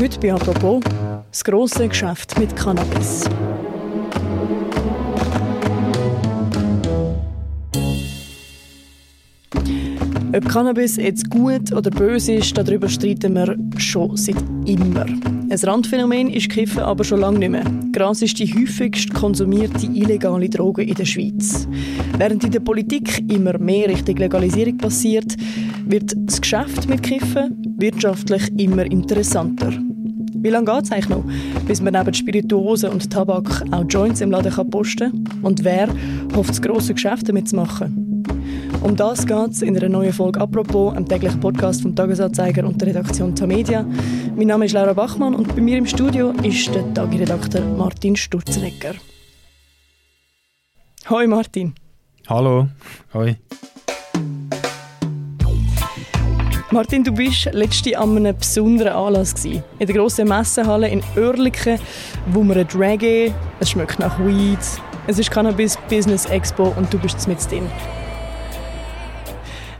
Heute bei «Apropos» das grosse Geschäft mit Cannabis. Ob Cannabis jetzt gut oder böse ist, darüber streiten wir schon seit immer. Ein Randphänomen ist Kiffen aber schon lange nicht mehr. Gras ist die häufigst konsumierte illegale Droge in der Schweiz. Während in der Politik immer mehr Richtung Legalisierung passiert, wird das Geschäft mit Kiffen wirtschaftlich immer interessanter. Wie lange geht es eigentlich noch, bis man neben Spirituosen und Tabak auch Joints im Laden posten kann? Und wer hofft, grosse Geschäft damit zu machen? Um das geht es in einer neuen Folge «Apropos», einem täglichen Podcast vom Tagesanzeiger und der Redaktion Tamedia. Mein Name ist Laura Bachmann und bei mir im Studio ist der Tagiredakteur Martin Sturzenegger. Hoi Martin. Hallo. Hoi. Martin, du bist letzte an einem besonderen Anlass gewesen. In der grossen Messehalle in Oerlikon, wo man Reggae, es schmeckt nach Weed, es ist Cannabis Business Expo und du bist mit drin.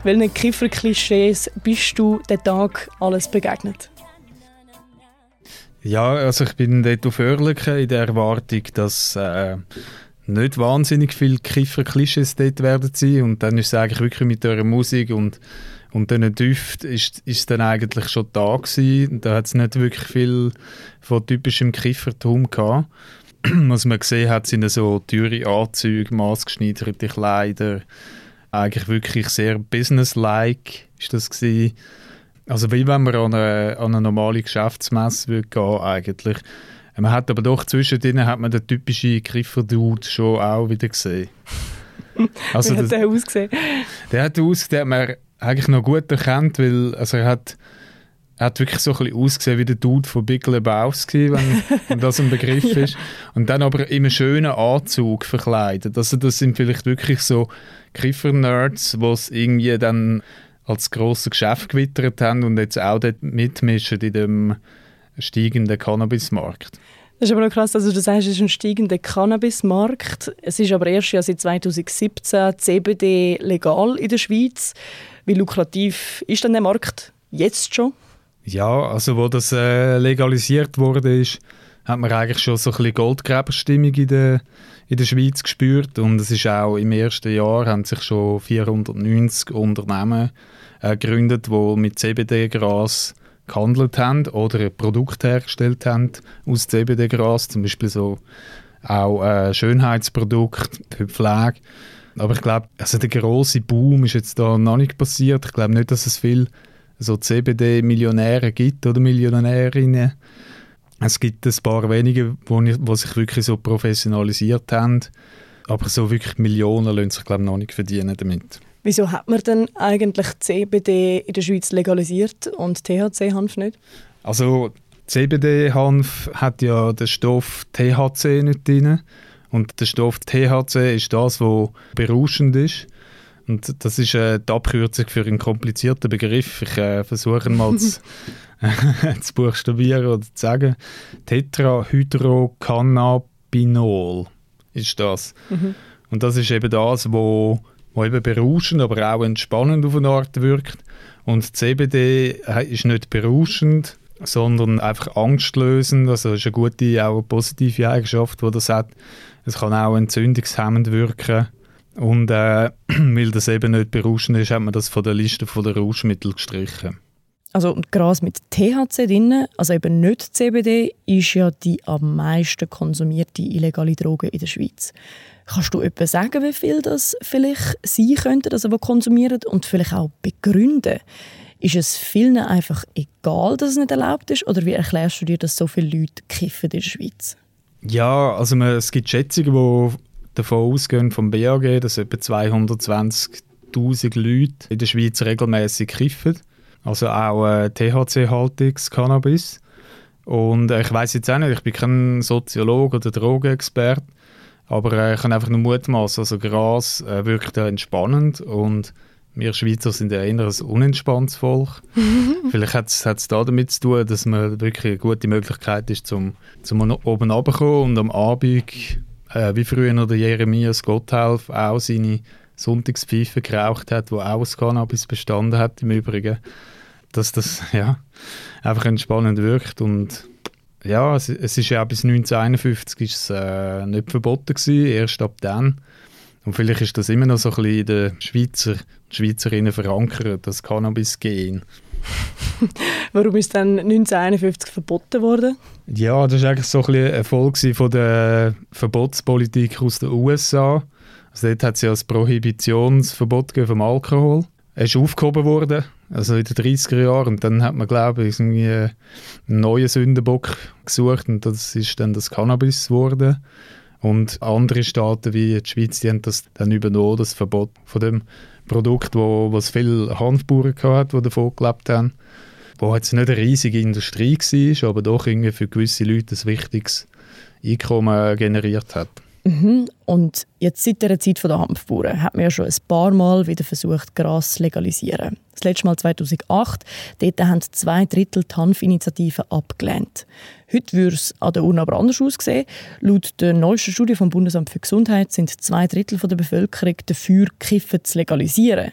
Welchen Kiffer-Klischees bist du den Tag alles begegnet? Ja, also ich bin dort auf Oerlikon in der Erwartung, dass äh, nicht wahnsinnig viele Kiffer-Klischees dort werden sein und dann ist es eigentlich wirklich mit eurer Musik und und diesen Düften ist, ist dann eigentlich schon da gewesen. Da hat es nicht wirklich viel von typischem Kiffertum gehabt. Was man gesehen hat, sind so teure Anzüge, maßgeschneiderte Kleider, eigentlich wirklich sehr businesslike ist das gewesen. Also wie wenn man an eine, an eine normale Geschäftsmesse würde gehen eigentlich. Man hat aber doch zwischendrin hat man den typischen Griffer-Dude schon auch wieder gesehen. Also wie hat der ausgesehen? Der hat ausgesehen, man eigentlich noch gut erkannt, weil also er hat er hat wirklich so ein bisschen ausgesehen wie der Dude von Big Lebowski, wenn, wenn das ein Begriff ist. Und dann aber in einem schönen Anzug verkleidet. Also das sind vielleicht wirklich so Kiffer-Nerds, die es irgendwie dann als grosses Geschäft gewittert haben und jetzt auch dort mitmischen in dem steigenden Cannabismarkt. Das ist aber noch krass, also du sagst, es ist ein steigender Cannabismarkt. Es ist aber erst ja seit 2017 CBD legal in der Schweiz. Wie lukrativ ist denn der Markt jetzt schon? Ja, also wo das äh, legalisiert wurde, ist, hat man eigentlich schon so ein bisschen Goldgräberstimmung in der, in der Schweiz gespürt und es ist auch im ersten Jahr haben sich schon 490 Unternehmen äh, gegründet, die mit CBD-Gras gehandelt haben oder ein Produkt hergestellt haben aus CBD-Gras, zum Beispiel so auch äh, Schönheitsprodukt für Pflege. Aber ich glaube, also der große Boom ist jetzt da noch nicht passiert. Ich glaube nicht, dass es viel so CBD-Millionäre gibt oder Millionärinnen. Es gibt ein paar wenige, die sich wirklich so professionalisiert haben. Aber so wirklich Millionen lassen sich, glaube ich, noch nicht verdienen damit. Wieso hat man denn eigentlich CBD in der Schweiz legalisiert und THC-Hanf nicht? Also CBD-Hanf hat ja den Stoff THC nicht drin. Und der Stoff THC ist das, was berauschend ist. Und das ist äh, die Abkürzung für einen komplizierten Begriff. Ich äh, versuche mal zu, zu buchstabieren oder zu sagen. Tetrahydrocannabinol ist das. Mhm. Und das ist eben das, wo, wo eben berauschend, aber auch entspannend auf eine Art wirkt. Und CBD ist nicht berauschend, sondern einfach angstlösend. Also ist eine gute, auch eine positive Eigenschaft, die das hat. Es kann auch entzündungshemmend wirken. Und äh, weil das eben nicht berauschend ist, hat man das von der Liste der Rauschmittel gestrichen. Also Gras mit THC drin, also eben nicht CBD, ist ja die am meisten konsumierte illegale Droge in der Schweiz. Kannst du etwa sagen, wie viel das vielleicht sein könnte, also die konsumieren und vielleicht auch begründen? Ist es vielen einfach egal, dass es nicht erlaubt ist? Oder wie erklärst du dir, dass so viele Leute kiffen in der Schweiz? Ja, also man, es gibt Schätzungen, die davon ausgehen vom BAG, dass etwa 220'000 Leute in der Schweiz regelmäßig kiffen. Also auch äh, THC-haltiges Cannabis. Und äh, ich weiß jetzt auch nicht, ich bin kein Soziologe oder Drogenexperte, aber äh, ich kann einfach nur mutmaßen, also Gras äh, wirkt ja entspannend und wir Schweizer sind ja eher ein unentspanntes Volk. Vielleicht hat es da damit zu tun, dass man wirklich eine gute Möglichkeit ist, zum, zum oben runterzukommen und am Abend, äh, wie früher noch der Jeremias Gotthelf, auch seine Sonntagspfeife geraucht hat, wo auch aus Cannabis bestanden hat im Übrigen. dass das ja, einfach entspannend wirkt und ja, es, es ist ja bis 1951 ist es, äh, nicht verboten gewesen, erst ab dann. Und vielleicht ist das immer noch so ein bisschen in den Schweizer Schweizerinnen verankert, das Cannabis-Gen. Warum ist dann 1951 verboten worden? Ja, das war eigentlich so ein bisschen ein Erfolg von der Verbotspolitik aus den USA. Also dort hat es ja das Prohibitionsverbot vom Alkohol. Er ist aufgehoben worden, also in den 30er Jahren. Und dann hat man, glaube ich, irgendwie einen neuen Sündenbock gesucht und das ist dann das Cannabis geworden. Und andere Staaten wie die Schweiz, die haben das dann übernommen, das Verbot von dem Produkt, wo was viele Hanfbauern hatten, die davon gelebt haben. Wo jetzt nicht eine riesige Industrie war, aber doch irgendwie für gewisse Leute ein wichtiges Einkommen generiert hat. Mhm. Und jetzt seit der Zeit der Hanfbauern hat man ja schon ein paar Mal wieder versucht, Gras zu legalisieren. Das letzte Mal 2008, dort haben zwei Drittel die Hanfinitiative abgelehnt. Heute würde es an der Urne aber anders aussehen. Laut der neuesten Studie vom Bundesamt für Gesundheit sind zwei Drittel der Bevölkerung dafür, Kiffen zu legalisieren.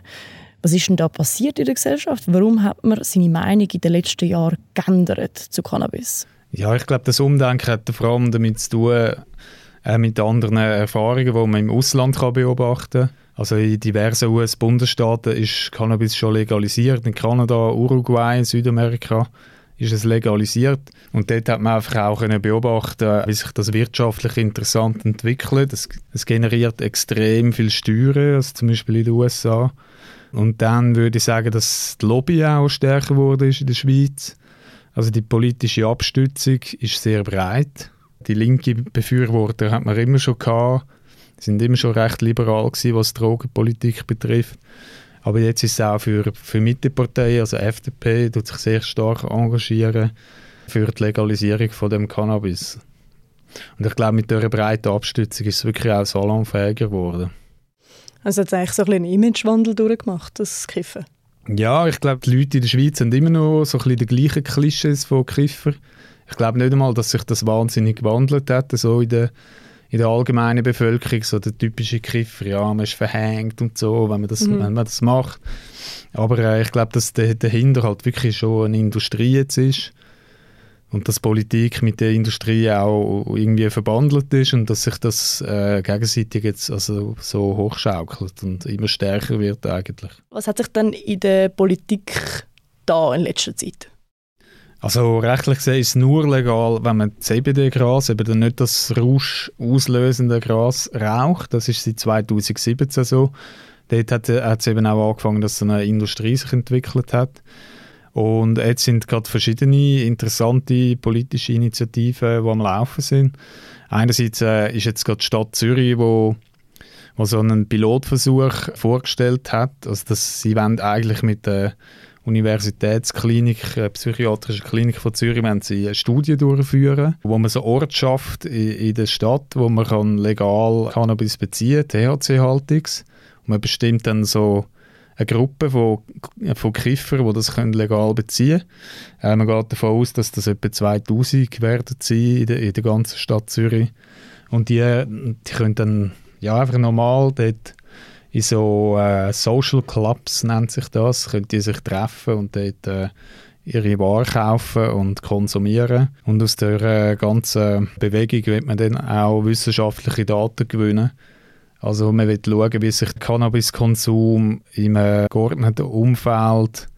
Was ist denn da passiert in der Gesellschaft? Warum hat man seine Meinung in den letzten Jahren geändert zu Cannabis? Ja, ich glaube, das Umdenken hat vor allem damit zu tun, äh, mit anderen Erfahrungen, die man im Ausland kann beobachten kann. Also in diversen US-Bundesstaaten ist Cannabis schon legalisiert. In Kanada, Uruguay, Südamerika ist es legalisiert. Und dort hat man einfach auch können beobachten, wie sich das wirtschaftlich interessant entwickelt. Es, es generiert extrem viel Steuern, also zum Beispiel in den USA. Und dann würde ich sagen, dass die Lobby auch stärker wurde in der Schweiz. Also die politische Abstützung ist sehr breit die linke Befürworter hat man immer schon gehabt, sind immer schon recht liberal gewesen, was Drogenpolitik betrifft. Aber jetzt ist es auch für, für Mitteparteien, also FDP, tut sich sehr stark engagieren für die Legalisierung von dem Cannabis. Und ich glaube, mit dieser breiten Abstützung ist es wirklich auch salonfähiger geworden. Also hat es eigentlich so ein einen Imagewandel durchgemacht, das Kiffen? Ja, ich glaube, die Leute in der Schweiz haben immer noch so ein bisschen die gleichen Klischees von Kiffer. Ich glaube nicht einmal, dass sich das wahnsinnig gewandelt hat, so in der, in der allgemeinen Bevölkerung, so der typische Kiffer, ja, man ist verhängt und so, wenn man das, mhm. wenn man das macht. Aber äh, ich glaube, dass der, dahinter halt wirklich schon eine Industrie jetzt ist und dass Politik mit der Industrie auch irgendwie verbandelt ist und dass sich das äh, gegenseitig jetzt also so hochschaukelt und immer stärker wird eigentlich. Was hat sich dann in der Politik da in letzter Zeit also rechtlich gesehen ist es nur legal, wenn man CBD-Gras, eben nicht das Rausch auslösende Gras raucht. Das ist seit 2017 so. Dort hat es eben auch angefangen, dass eine Industrie sich entwickelt hat. Und jetzt sind gerade verschiedene interessante politische Initiativen, die am Laufen sind. Einerseits äh, ist jetzt gerade die Stadt Zürich, wo, wo so einen Pilotversuch vorgestellt hat. Also dass sie wollen eigentlich mit der Universitätsklinik, äh, psychiatrische Klinik von Zürich, wenn sie eine Studie durchführen, wo man so Ort schafft in, in der Stadt, wo man kann legal Cannabis beziehen, THC-haltiges. Und man bestimmt dann so eine Gruppe von, von Kiffern, die das können legal beziehen können. Äh, man geht davon aus, dass das etwa 2000 werden sein in der, in der ganzen Stadt Zürich. Und die, die können dann ja, einfach normal dort in so äh, Social Clubs nennt sich das, können die sich treffen und dort äh, ihre Ware kaufen und konsumieren. Und aus der äh, ganzen Bewegung wird man dann auch wissenschaftliche Daten gewinnen. Also man will schauen, wie sich der Cannabiskonsum im geordneten Umfeld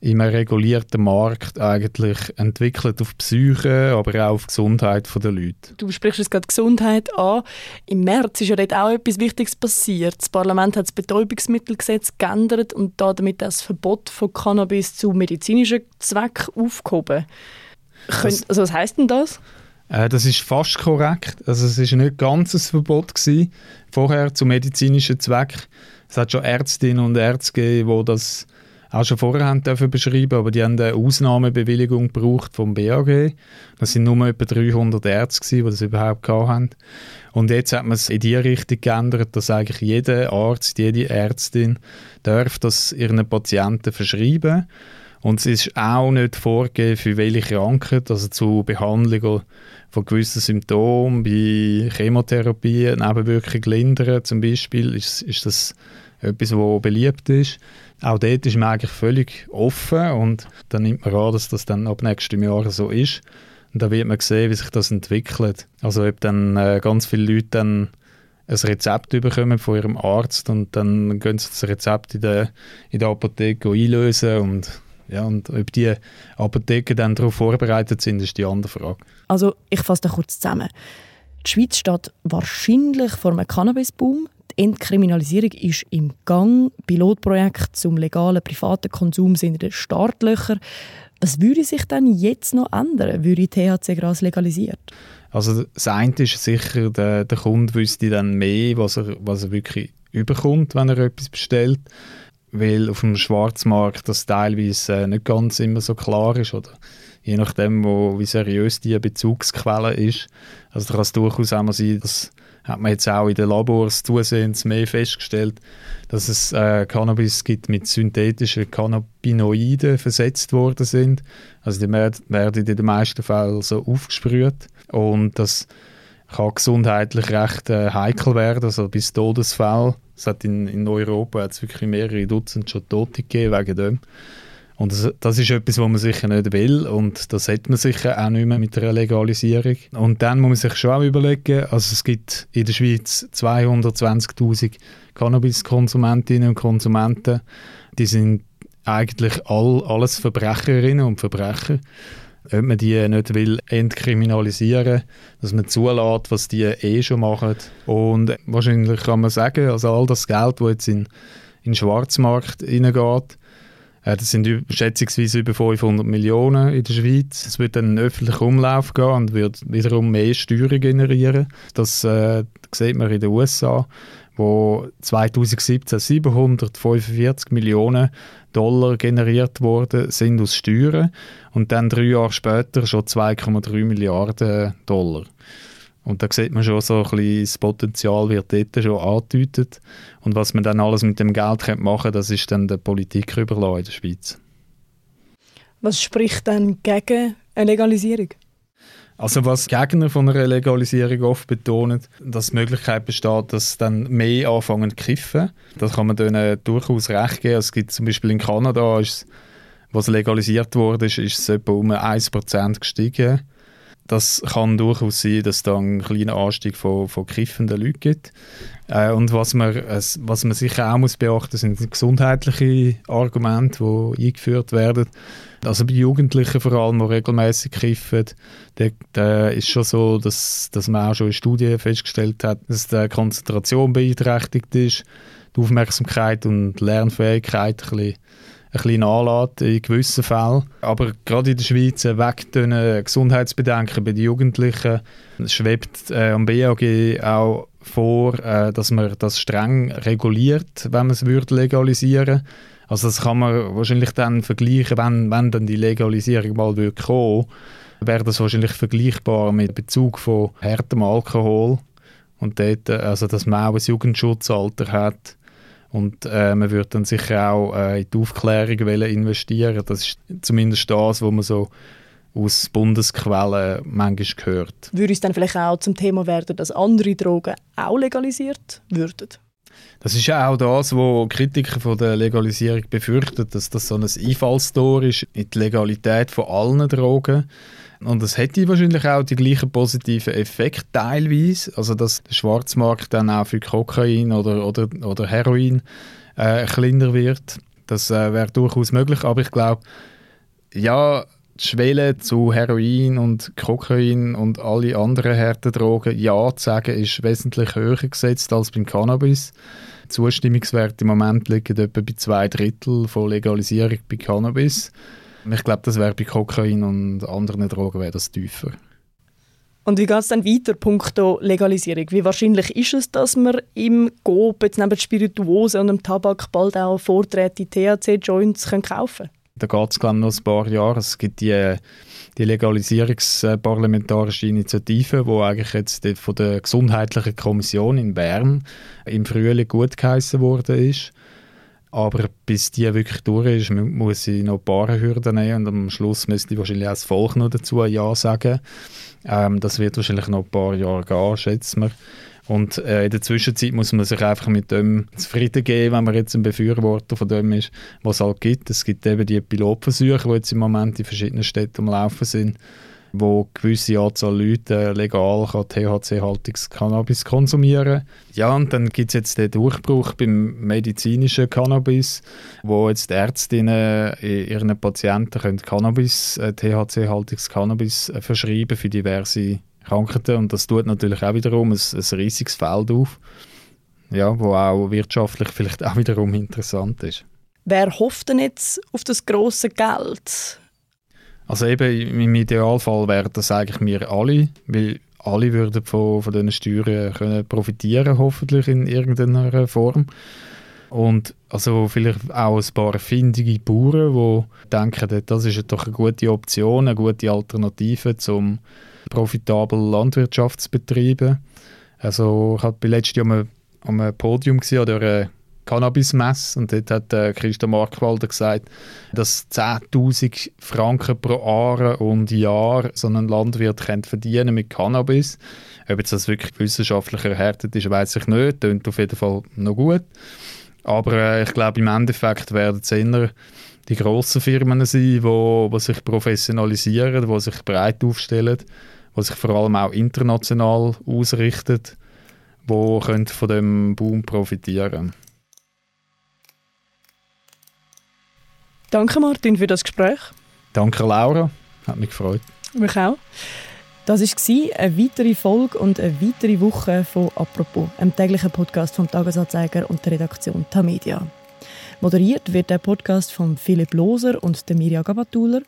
in einem regulierten Markt eigentlich entwickelt auf Psyche, aber auch auf die Gesundheit der Leute. Du sprichst jetzt gerade Gesundheit an. Im März ist ja dort auch etwas Wichtiges passiert. Das Parlament hat das Betäubungsmittelgesetz geändert und damit das Verbot von Cannabis zu medizinischen Zwecken aufgehoben. Das, also was heißt denn das? Äh, das ist fast korrekt. Also es ist nicht ganz ein Verbot gewesen, vorher zu medizinischen Zwecken. Es hat schon Ärztinnen und Ärzte gegeben, die das auch schon vorher haben dürfen beschreiben, aber die haben eine Ausnahmebewilligung gebraucht vom BAG. Das sind nur etwa 300 Ärzte die das überhaupt hatten. Und jetzt hat man es in die Richtung geändert, dass eigentlich jeder Arzt, jede Ärztin darf das ihren Patienten verschreiben. Und es ist auch nicht vorgegeben, für welche Krankheit, also zur Behandlung von gewissen Symptomen, bei Chemotherapie, Nebenwirkungen lindern zum Beispiel, ist, ist das etwas, was beliebt ist. Auch dort ist man eigentlich völlig offen und dann nimmt man an, dass das dann ab nächstem Jahr so ist. Und da wird man sehen, wie sich das entwickelt. Also ob dann äh, ganz viele Leute dann ein Rezept bekommen von ihrem Arzt und dann gehen sie das Rezept in der, in der Apotheke einlösen und ja, und ob die Apotheken dann darauf vorbereitet sind, ist die andere Frage. Also ich fasse da kurz zusammen. Die Schweiz steht wahrscheinlich vor einem Cannabis-Boom. Entkriminalisierung ist im Gang. Pilotprojekte zum legalen privaten Konsum sind in den Startlöchern. Was würde sich denn jetzt noch ändern, würde THC-Gras legalisiert? Also das eine ist sicher, der, der Kunde wüsste dann mehr, was er, was er wirklich überkommt, wenn er etwas bestellt. Weil auf dem Schwarzmarkt das teilweise äh, nicht ganz immer so klar ist. Oder je nachdem, wo, wie seriös die Bezugsquelle ist. Also da kann es durchaus auch mal sein, dass hat man jetzt auch in den Labors zusehends mehr festgestellt, dass es äh, Cannabis gibt mit synthetischen Cannabinoiden versetzt worden sind. Also die werden in den meisten Fällen so aufgesprüht und das kann gesundheitlich recht äh, heikel werden, also bis Todesfall. Es hat in, in Europa hat's wirklich mehrere Dutzend schon Tote gegeben wegen dem. Und das, das, ist etwas, was man sicher nicht will und das hat man sicher auch nicht mehr mit der Legalisierung. Und dann muss man sich schon auch überlegen, also es gibt in der Schweiz 220'000 Cannabiskonsumentinnen und Konsumenten, die sind eigentlich all, alles Verbrecherinnen und Verbrecher. Ob man die nicht will entkriminalisieren, dass man zulässt, was die eh schon machen. Und wahrscheinlich kann man sagen, also all das Geld, das jetzt in, in den Schwarzmarkt hineingeht, äh, das sind schätzungsweise über 500 Millionen in der Schweiz. Es wird dann in den öffentlichen Umlauf gehen und wird wiederum mehr Steuern generieren. Das äh, sieht man in den USA, wo 2017 745 Millionen Dollar generiert worden sind aus Steuern und dann drei Jahre später schon 2,3 Milliarden Dollar. Und da sieht man schon so ein bisschen, das Potenzial wird dort schon angedeutet. Und was man dann alles mit dem Geld machen könnte, das ist dann der Politik überlassen in der Schweiz. Was spricht dann gegen eine Legalisierung? Also was Gegner von einer Legalisierung oft betonen, dass die Möglichkeit besteht, dass dann mehr anfangen zu kiffen. Das kann man denen durchaus recht geben. Es gibt zum Beispiel in Kanada, ist, was legalisiert wurde, ist, ist es etwa um 1% gestiegen das kann durchaus sein, dass es da einen kleinen Anstieg von, von kiffenden Leuten gibt. Äh, und was man, was man sicher auch muss beachten sind gesundheitliche Argumente, die eingeführt werden. Also bei Jugendlichen vor allem, die regelmäßig kiffen, da, da ist schon so, dass, dass man auch schon in Studien festgestellt hat, dass die Konzentration beeinträchtigt ist, die Aufmerksamkeit und Lernfähigkeit ein bisschen ein bisschen anlässt in gewissen Fällen. Aber gerade in der Schweiz, äh, wegen den Gesundheitsbedenken bei den Jugendlichen, schwebt äh, am BAG auch vor, äh, dass man das streng reguliert, wenn man es würde legalisieren Also das kann man wahrscheinlich dann vergleichen, wenn, wenn dann die Legalisierung mal würde kommen, wäre das wahrscheinlich vergleichbar mit Bezug von härtem Alkohol und dort, äh, also dass man auch ein Jugendschutzalter hat, und äh, man würde dann sicher auch äh, in die Aufklärung investieren. Das ist zumindest das, was man so aus Bundesquellen manchmal hört. Würde es dann vielleicht auch zum Thema werden, dass andere Drogen auch legalisiert würden? Das ist ja auch das, was Kritiker von der Legalisierung befürchten, dass das so ein Einfallstor ist in die Legalität von allen Drogen. Und das hätte wahrscheinlich auch die gleichen positiven Effekte teilweise, also dass der Schwarzmarkt dann auch für Kokain oder, oder, oder Heroin äh, kleiner wird. Das äh, wäre durchaus möglich, aber ich glaube, ja, Schwelle zu Heroin und Kokain und alle anderen harten Drogen ja zu sagen, ist wesentlich höher gesetzt als beim Cannabis. Die Zustimmungswerte im Moment liegen etwa bei zwei Drittel von Legalisierung bei Cannabis. Ich glaube, das wäre bei Kokain und anderen Drogen wäre das tiefer. Und wie geht es dann weiter, punkto Legalisierung? Wie wahrscheinlich ist es, dass man im GOP jetzt neben Spirituose und dem Tabak bald auch vortretende THC-Joints kaufen kann? Da geht es, noch ein paar Jahre. Es gibt die, die Legalisierungsparlamentarische Initiative, die eigentlich jetzt von der Gesundheitlichen Kommission in Bern im Frühling gutgeheissen worden ist. Aber bis die wirklich durch ist, muss ich noch ein paar Hürden nehmen und am Schluss müsste ich wahrscheinlich auch das Volk noch dazu Ja sagen. Ähm, das wird wahrscheinlich noch ein paar Jahre gehen, schätzen wir. Und äh, in der Zwischenzeit muss man sich einfach mit dem zufrieden geben, wenn man jetzt ein Befürworter von dem ist, was es halt gibt. Es gibt eben die Pilotversuche, die jetzt im Moment in verschiedenen Städten umlaufen sind, wo gewisse Anzahl Leute legal THC-haltiges Cannabis konsumieren Ja, und dann gibt es jetzt den Durchbruch beim medizinischen Cannabis, wo jetzt die Ärztinnen ihren Patienten können Cannabis, äh, THC-haltiges Cannabis äh, verschreiben für diverse Krankheiten und das tut natürlich auch wiederum ein, ein riesiges Feld auf, ja, wo auch wirtschaftlich vielleicht auch wiederum interessant ist. Wer hofft denn jetzt auf das große Geld? Also eben im Idealfall wären das eigentlich wir alle, weil alle würden von, von diesen Steuern können profitieren, hoffentlich in irgendeiner Form. Und also vielleicht auch ein paar findige Bauern, die denken, das ist doch eine gute Option, eine gute Alternative zum profitabel Landwirtschaft betreiben. Also ich war letztes Jahr am, am Podium an der Cannabismesse und dort hat äh, Christian Markwalder gesagt, dass 10'000 Franken pro Jahr und Jahr so ein Landwirt verdienen mit Cannabis. Ob jetzt das wirklich wissenschaftlich erhärtet ist, weiß ich nicht. Klingt auf jeden Fall noch gut. Aber äh, ich glaube, im Endeffekt werden es eher die grossen Firmen sein, die, die sich professionalisieren, die sich breit aufstellen was sich vor allem auch international ausrichtet, wo von dem Boom profitieren Danke Martin für das Gespräch. Danke Laura, hat mich gefreut. Mich auch. Das war eine weitere Folge und eine weitere Woche von «Apropos», einem täglichen Podcast vom Tagesanzeiger und der Redaktion Tamedia. Moderiert wird der Podcast von Philipp Loser und der Mirja Gabatuller.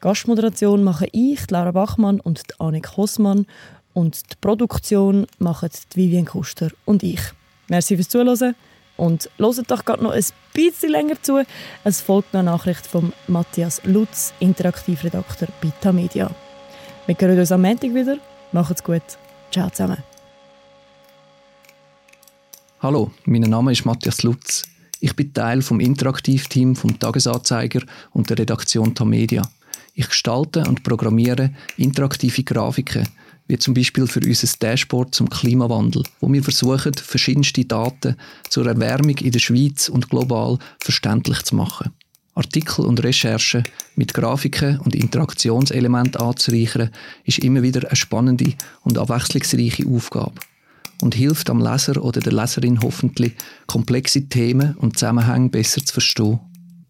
Gastmoderation machen ich, Lara Bachmann und Annik Hossmann. Und die Produktion machen Vivian Kuster und ich. Merci fürs Zuhören und hört doch gerade noch ein bisschen länger zu. Es folgt noch eine Nachricht von Matthias Lutz, Interaktivredakteur bei Tamedia. Wir hören uns am Montag wieder. Macht's gut. Ciao zusammen. Hallo, mein Name ist Matthias Lutz. Ich bin Teil vom Interaktivteam vom Tagesanzeiger und der Redaktion Tamedia. Ich gestalte und programmiere interaktive Grafiken, wie zum Beispiel für unser Dashboard zum Klimawandel, wo wir versuchen, verschiedenste Daten zur Erwärmung in der Schweiz und global verständlich zu machen. Artikel und Recherchen mit Grafiken und Interaktionselementen anzureichern, ist immer wieder eine spannende und abwechslungsreiche Aufgabe und hilft am Leser oder der Leserin hoffentlich, komplexe Themen und Zusammenhänge besser zu verstehen.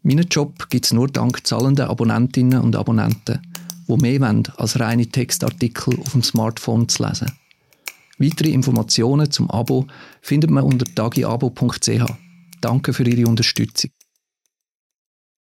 Meinen Job gibt es nur dank zahlender Abonnentinnen und Abonnenten, die mehr wollen, als reine Textartikel auf dem Smartphone zu lesen. Weitere Informationen zum Abo findet man unter tagiabo.ch. Danke für Ihre Unterstützung.